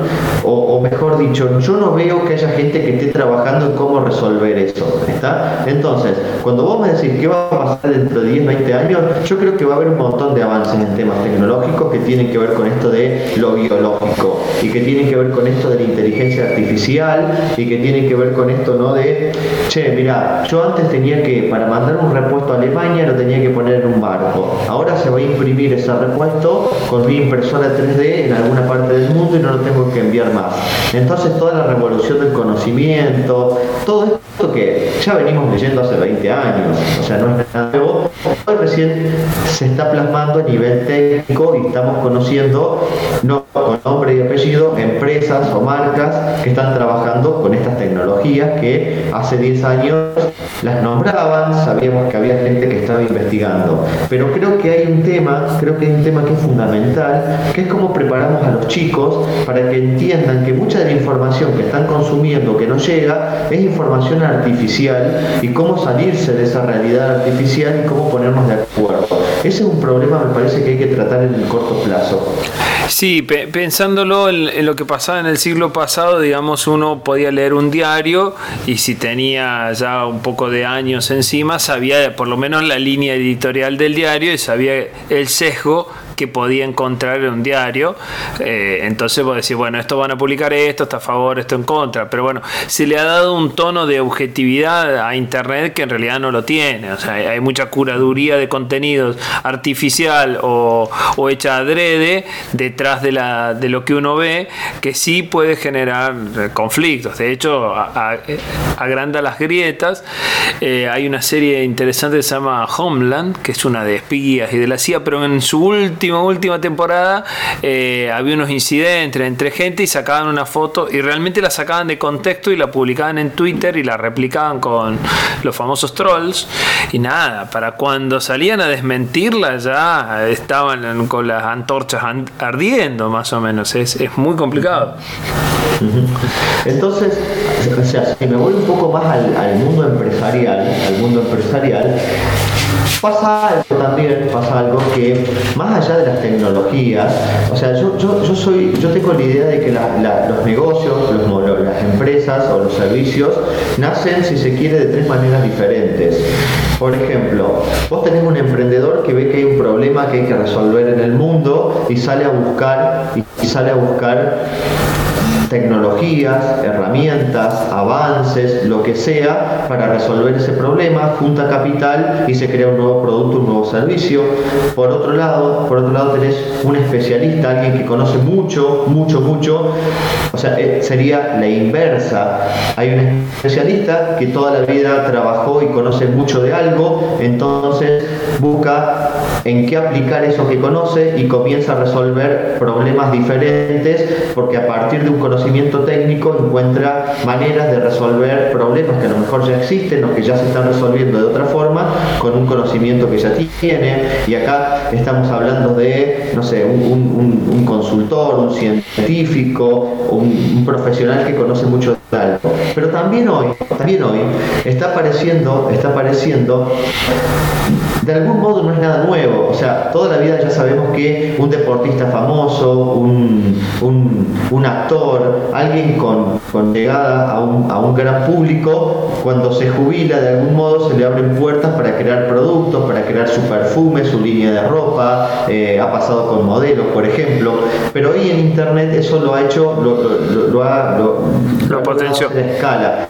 o, mejor dicho, yo no veo que haya gente que esté trabajando en cómo resolver eso, ¿está? Entonces, cuando vos me decís qué va a pasar dentro de 10, 20 años, yo creo que va a haber un montón de avances en temas tecnológicos que tienen que ver con esto de lo biológico y que tienen que ver con esto de la inteligencia artificial y que tienen que ver con esto, ¿no? De, che, mira, yo antes tenía que, para mandar un repuesto a Alemania, lo tenía que poner en un barco. Ahora se va a imprimir ese repuesto con mi impresora 3D en alguna parte del mundo y no lo tengo que enviar más. Entonces toda la revolución del conocimiento, todo esto que ya venimos leyendo hace 20 años, o sea, no es nada nuevo, hoy recién se está plasmando a nivel técnico y estamos conociendo, no con nombre y apellido, empresas o marcas que están trabajando con estas tecnologías que hace 10 años las nombraban, sabíamos que había gente que estaba investigando. Pero creo que hay un tema, creo que hay un tema que es fundamental, que es cómo preparamos a los chicos para que entiendan que mucha de la información que están consumiendo, que no llega, es información artificial y cómo salirse de esa realidad artificial y cómo ponernos de acuerdo. Ese es un problema, me parece que hay que tratar en el corto plazo. Sí, pensándolo en, lo que pasaba en el siglo pasado, digamos, uno podía leer un diario y si tenía ya un poco de años encima, sabía por lo menos la línea editorial del diario y sabía el sesgo que podía encontrar en un diario. Eh, entonces vos decís, bueno, esto van a publicar esto, está a favor, esto en contra. Pero bueno, se le ha dado un tono de objetividad a Internet que en realidad no lo tiene. O sea, hay mucha curaduría de contenidos artificial o, o hecha adrede detrás de, la, de lo que uno ve que sí puede generar conflictos. De hecho, agranda las grietas. Eh, hay una serie interesante que se llama Homeland, que es una de espías y de la CIA, pero en su último última, temporada eh, había unos incidentes entre gente y sacaban una foto y realmente la sacaban de contexto y la publicaban en Twitter y la replicaban con los famosos trolls. Y nada, para cuando salían a desmentirla ya estaban con las antorchas ardiendo más o menos. Es, es muy complicado. Entonces, o sea, si me voy un poco más al, al mundo empresarial, al mundo empresarial, Pasa algo también, pasa algo que más allá de las tecnologías, o sea, yo, yo, soy, yo tengo la idea de que los negocios, las empresas o los servicios nacen, si se quiere, de tres maneras diferentes. Por ejemplo, vos tenés un emprendedor que ve que hay un problema que hay que resolver en el mundo y sale a buscar y sale a buscar tecnologías, herramientas, avances, lo que sea, para resolver ese problema, junta capital y se crea un nuevo producto, un nuevo servicio. Por otro lado, por otro lado tenés un especialista, alguien que conoce mucho, mucho, mucho, o sea, eh, sería la inversa. Hay un especialista que toda la vida trabajó y conoce mucho de algo, entonces busca en qué aplicar eso que conoce y comienza a resolver problemas diferentes porque a partir de un conocimiento técnico encuentra maneras de resolver problemas que a lo mejor ya existen o que ya se están resolviendo de otra forma con un conocimiento que ya tiene y acá estamos hablando de, no sé, un, consultor, un científico, un, un profesional que conoce mucho de algo. Pero también hoy, también hoy está apareciendo, está apareciendo de algún modo no es nada nuevo. O sea, toda la vida ya sabemos que un deportista famoso, un, un, actor, alguien con, con llegada a un, a un, gran público, cuando se jubila de algún modo se le abren puertas para crear productos, para crear su perfume, su línea de ropa, eh, ha pasado con modelos, por ejemplo. Pero hoy en Internet eso lo ha hecho, lo, lo, ha... Lo, escala.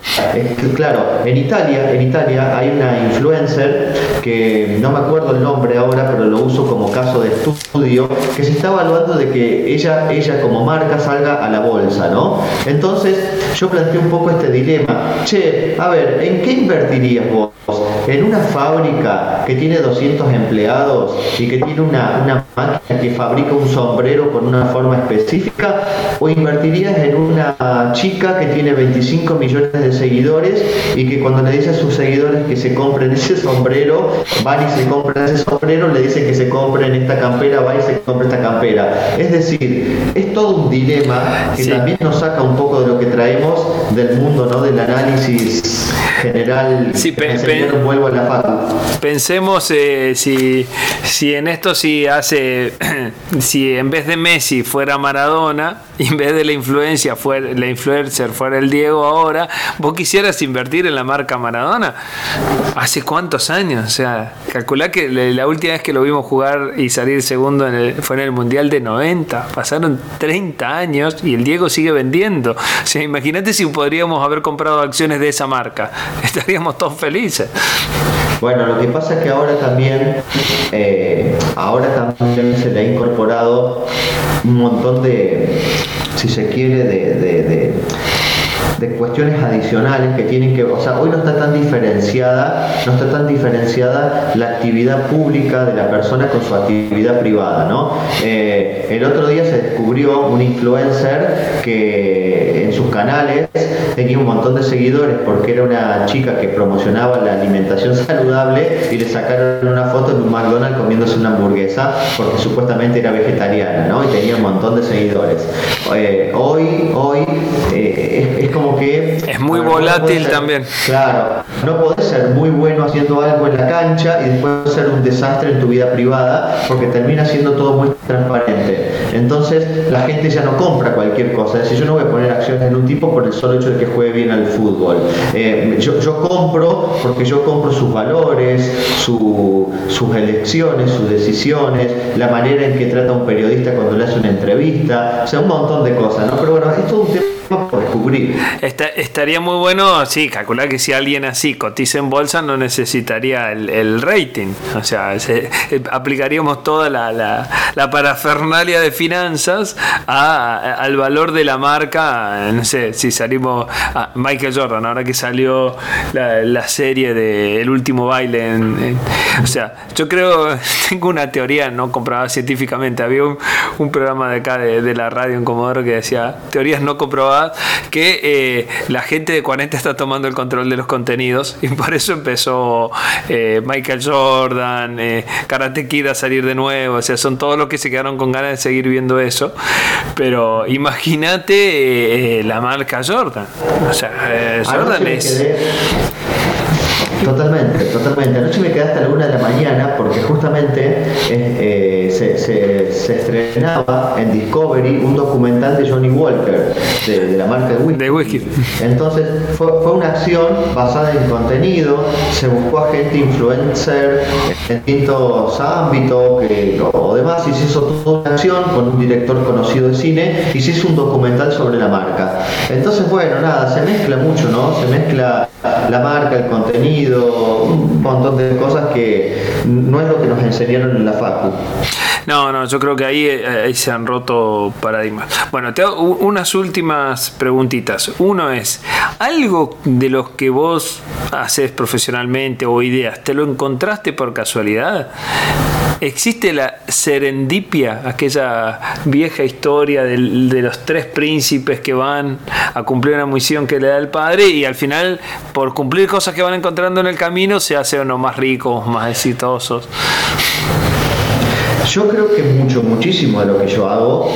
claro, en Italia, en Italia hay una influencer que no no me acuerdo el nombre ahora, pero lo uso como caso de estudio, que se está evaluando de que ella, ella como marca salga a la bolsa, ¿no? Entonces yo planteé un poco este dilema. Che, a ver, ¿en qué invertirías vos? ¿En una fábrica que tiene 200 empleados y que tiene una, una máquina que fabrica un sombrero con una forma específica? ¿O invertirías en una chica que tiene 25 millones de seguidores y que cuando le dice a sus seguidores que se compren ese sombrero, van y se compran ese sombrero, le dicen que se compren esta campera, va y se compra esta campera? Es decir, es todo un dilema que también nos saca un poco de lo que traemos del mundo, ¿no? Del análisis general. Sí, la Pensemos eh, si, si en esto si hace, [CLEARS THROAT] si en vez de Messi fuera Maradona, en vez de la influencia fuera, la influencer fuera el Diego ahora, vos quisieras invertir en la marca Maradona. ¿Hace cuántos años? O sea, calculá que la última vez que lo vimos jugar y salir segundo fue en el Mundial de 90. Pasaron 30 años y el Diego sigue vendiendo. O sea, imagínate si podríamos haber comprado acciones de esa marca. [LAUGHS] Estaríamos todos felices. Bueno, lo que pasa es que ahora también, eh, ahora también se le ha incorporado un montón de, si se quiere, de de cuestiones adicionales que tienen que, o sea, hoy no está tan diferenciada, no está tan diferenciada la actividad pública de la persona con su actividad privada, ¿no? Eh, el otro día se descubrió un influencer que en sus canales tenía un montón de seguidores porque era una chica que promocionaba la alimentación saludable y le sacaron una foto en un McDonald's comiéndose una hamburguesa porque supuestamente era vegetariana, ¿no? Y tenía un montón de seguidores. Eh, hoy, hoy eh, es como que... Es muy volátil también. Claro, no podés ser muy bueno haciendo algo en la cancha y después ser un desastre en tu vida privada porque termina siendo todo muy transparente. Entonces la gente ya no compra cualquier cosa. Es decir, yo no voy a poner acciones en un tipo por el solo hecho de que juegue bien al fútbol. Eh, yo, compro porque yo compro sus valores, su, sus elecciones, sus decisiones, la manera en que trata un periodista cuando le hace una entrevista, o sea, un montón de cosas, ¿no? Pero bueno, es todo un tema por descubrir. estaría muy bueno, sí, calcular que si alguien así cotiza en bolsa no necesitaría el, rating. O sea, eh, aplicaríamos toda la, la, parafernalia de finanzas al valor de la marca. No sé, si salimos a Michael Jordan, ahora que salió la, serie de El último baile. o sea, yo creo, [LAUGHS] tengo una teoría no comprobada científicamente. Había un, programa de acá de, de la radio en Comodoro que decía teorías no comprobadas que eh, la gente de 40 está tomando el control de los contenidos y por eso empezó eh, Michael Jordan, eh, Karate Kid a salir de nuevo, o sea, son todos los que se quedaron con ganas de seguir viendo eso, pero imagínate la marca Jordan, o sea, Jordan es... Totalmente, totalmente. Anoche me quedé hasta la una de la mañana porque justamente eh, se, se, estrenaba en Discovery un documental de Johnny Walker, de, la marca de whisky. Entonces fue, fue, una acción basada en contenido, se buscó a gente influencer en distintos ámbitos que, o demás, y se hizo toda una acción con un director conocido de cine y se hizo un documental sobre la marca. Entonces, bueno, nada, se mezcla mucho, ¿no? Se mezcla la marca, el contenido, un montón de cosas que no es lo que nos enseñaron en la facu. No, no, yo creo que ahí, eh, ahí se han roto paradigmas. Bueno, te hago unas últimas preguntitas. Uno es, ¿algo de los que vos haces profesionalmente o ideas, te lo encontraste por casualidad? ¿Existe la serendipia, aquella vieja historia de, los tres príncipes que van a cumplir una misión que le da el padre y al final, por cumplir cosas que van encontrando en el camino, se hacen unos más ricos, más exitosos? Yo creo que mucho, muchísimo de lo que yo hago,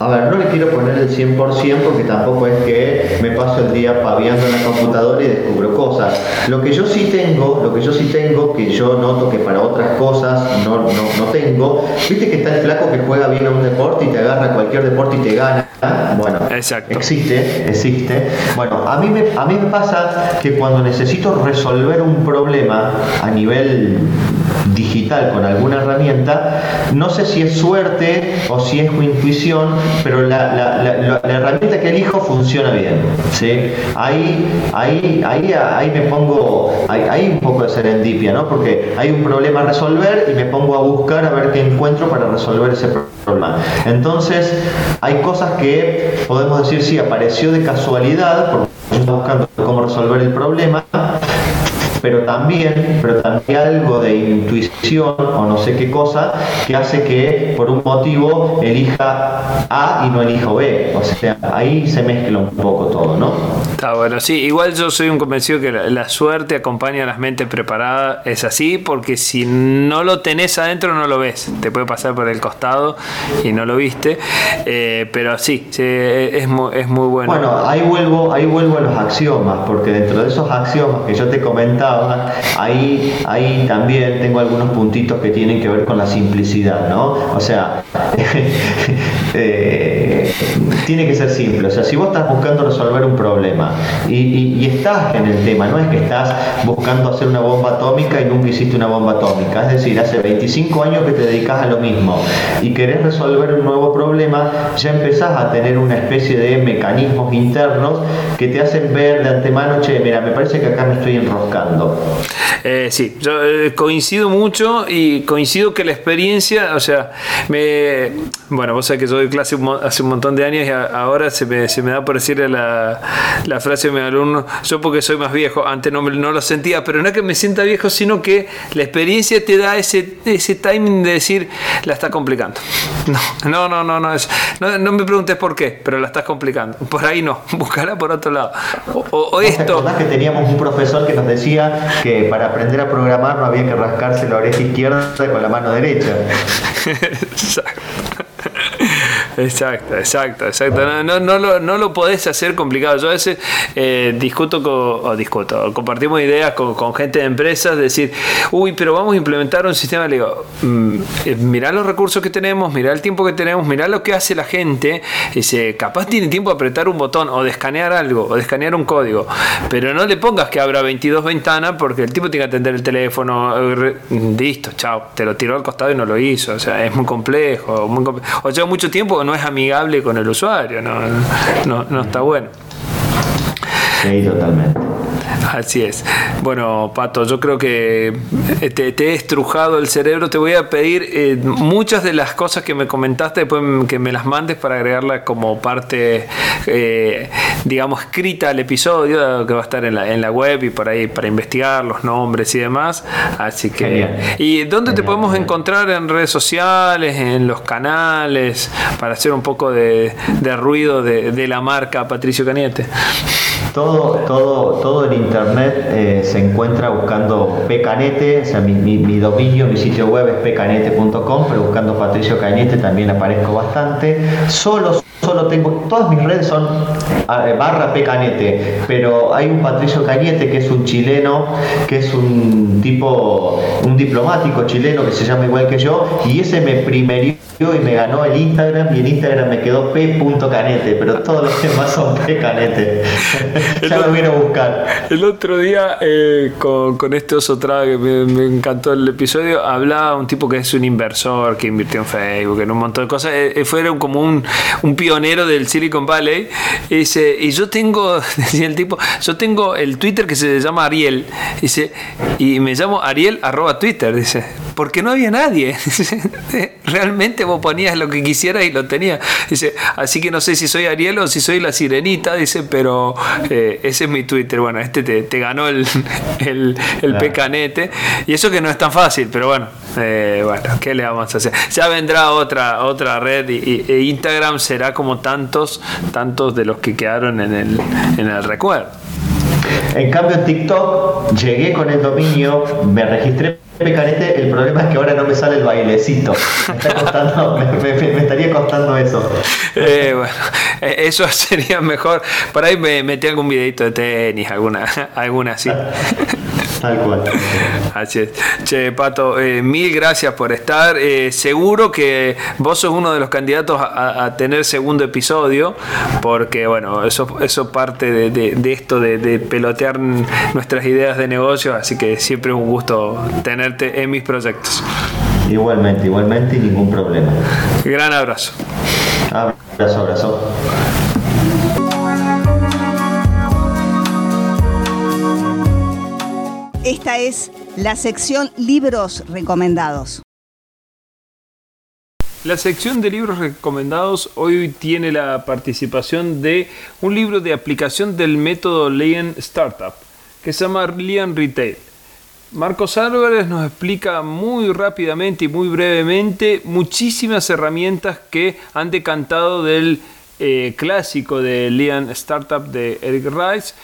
a ver, no le quiero poner el 100% porque tampoco es que me paso el día paviando en la computadora y descubro cosas. Lo que yo sí tengo, lo que yo sí tengo, que yo noto que para otras cosas no, no, tengo, viste que está el flaco que juega bien a un deporte y te agarra cualquier deporte y te gana. Bueno, existe, existe. Bueno, a mí, me, a mí me pasa que cuando necesito resolver un problema a nivel digital con alguna herramienta, no sé si es suerte o si es intuición, pero la, herramienta que elijo funciona bien. ¿sí? Ahí, ahí, ahí, ahí me pongo, hay, un poco de serendipia, ¿no? Porque hay un problema a resolver y me pongo a buscar a ver qué encuentro para resolver ese problema. Entonces, hay cosas que podemos decir, sí, apareció de casualidad, porque buscando cómo resolver el problema, pero también, pero también algo de intuición o no sé qué cosa que hace que por un motivo elija A y no elija B. O sea, ahí se mezcla un poco todo, ¿no? Está bueno, sí, igual yo soy un convencido que la, suerte acompaña a las mentes preparadas, es así, porque si no lo tenés adentro no lo ves, te puede pasar por el costado y no lo viste, eh, pero sí, es, muy, es muy bueno. Bueno, ahí vuelvo, ahí vuelvo a los axiomas, porque dentro de esos axiomas que yo te comentaba, ahí, ahí también tengo algunos puntitos que tienen que ver con la simplicidad, ¿no? O sea, [LAUGHS] eh, tiene que ser simple. O sea, si vos estás buscando resolver un problema y, estás en el tema, no es que estás buscando hacer una bomba atómica y nunca hiciste una bomba atómica. Es decir, hace 25 años que te dedicas a lo mismo y querés resolver un nuevo problema, ya empezás a tener una especie de mecanismos internos que te hacen ver de antemano, che, mira, me parece que acá me estoy enroscando. Eh, sí, yo eh, coincido mucho y coincido que la experiencia, o sea, me, bueno, vos sabés que yo doy clase hace un montón de años y ahora se me, se me da por decirle la, la, frase a mi alumno, yo porque soy más viejo, antes no, no lo sentía, pero no es que me sienta viejo, sino que la experiencia te da ese, ese timing de decir, la está complicando. [LAUGHS] No, no, no, no, no, no, me preguntes por qué, pero la estás complicando. Por ahí no, [LAUGHS] buscará por otro lado. O, o esto... que teníamos un profesor que nos decía que para aprender a programar no había que rascarse la oreja izquierda con la mano derecha. [LAUGHS] Exacto, exacto, exacto. No, no, no, lo, no lo podés hacer complicado. Yo a veces eh, discuto con, o discuto, compartimos ideas con, gente de empresas, decir, uy, pero vamos a implementar un sistema. Le digo, mm, eh, mirá los recursos que tenemos, mirá el tiempo que tenemos, mirá lo que hace la gente. Dice, capaz tiene tiempo de apretar un botón o de escanear algo o de escanear un código, pero no le pongas que abra 22 ventanas porque el tipo tiene que atender el teléfono. Listo, chao, te lo tiró al costado y no lo hizo. O sea, es muy complejo. Muy complejo. O lleva mucho tiempo no es amigable con el usuario, no, no, no está bueno. Sí, totalmente. [LAUGHS] Así es. Bueno, Pato, yo creo que eh, te, he estrujado el cerebro. Te voy a pedir eh, muchas de las cosas que me comentaste, después que me las mandes para agregarlas como parte, eh, digamos, escrita al episodio, que va a estar en la, en la web y por ahí para investigar los nombres y demás. Así que. ¿Y dónde te podemos encontrar en redes sociales, en los canales, para hacer un poco de, ruido de, de la marca Patricio Caniete? Todo, todo, todo en internet eh, se encuentra buscando Pcanete, o sea, mi, mi, dominio, mi sitio web es pcanete.com, pero buscando Patricio Cañete también aparezco bastante. Solo solo tengo, todas mis redes son barra Pecanete, pero hay un Patricio Cañete que es un chileno, que es un tipo, un diplomático chileno que se llama igual que yo, y ese me primerió y me ganó el Instagram y en Instagram me quedó p.canete, pero todos los demás son pcanete. [LAUGHS] [LAUGHS] ya lo vine a buscar. El otro día eh, con, con, este oso que me, encantó el episodio, hablaba un tipo que es un inversor que invirtió en Facebook, en un montón de cosas. Eh, eh, fue como un, un pionero del Silicon Valley. Y dice, y yo tengo, [LAUGHS] decía el tipo, yo tengo el Twitter que se llama Ariel. Dice, y me llamo Ariel arroba Twitter, dice, porque no había nadie. [LAUGHS] Realmente vos ponías lo que quisieras y lo tenías. Dice, así que no sé si soy Ariel o si soy la sirenita, dice, pero eh, ese es mi Twitter. Bueno, este te, ganó el, el, el pecanete. Y eso que no es tan fácil, pero bueno, eh, bueno, ¿qué le vamos a hacer? Ya vendrá otra, otra red y, e Instagram será como tantos, tantos de los que quedaron en el, en el recuerdo. En cambio en TikTok llegué con el dominio, me registré El problema es que ahora no me sale el bailecito. Me, [LAUGHS] estaría costando eso. Eh, bueno, eh, eso [LAUGHS] sería mejor. Por ahí me metí algún videito de tenis, alguna, [LAUGHS] alguna así. Tal cual. Así es. Che, Pato, eh, mil gracias por estar. seguro que vos sos uno de los candidatos a, tener segundo episodio, porque bueno, eso, eso parte de, esto de, de pelotear nuestras ideas de negocio, así que siempre es un gusto tener en mis proyectos. Igualmente, igualmente y ningún problema. Gran abrazo. Abrazo, abrazo. Esta es la sección Libros Recomendados. La sección de libros recomendados hoy tiene la participación de un libro de aplicación del método Lean Startup que se llama Lean Retail. Marcos Álvarez nos explica muy rápidamente y muy brevemente muchísimas herramientas que han decantado del eh, clásico de Lean Startup de Eric Rice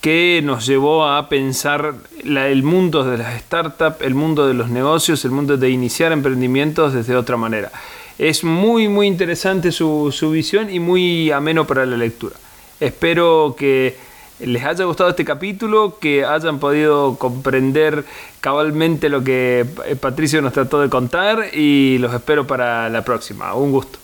que nos llevó a pensar el mundo de las startups, el mundo de los negocios, el mundo de iniciar emprendimientos desde otra manera. Es muy, muy interesante su, su visión y muy ameno para la lectura. Espero que les haya gustado este capítulo, que hayan podido comprender cabalmente lo que Patricio nos trató de contar y los espero para la próxima. Un gusto.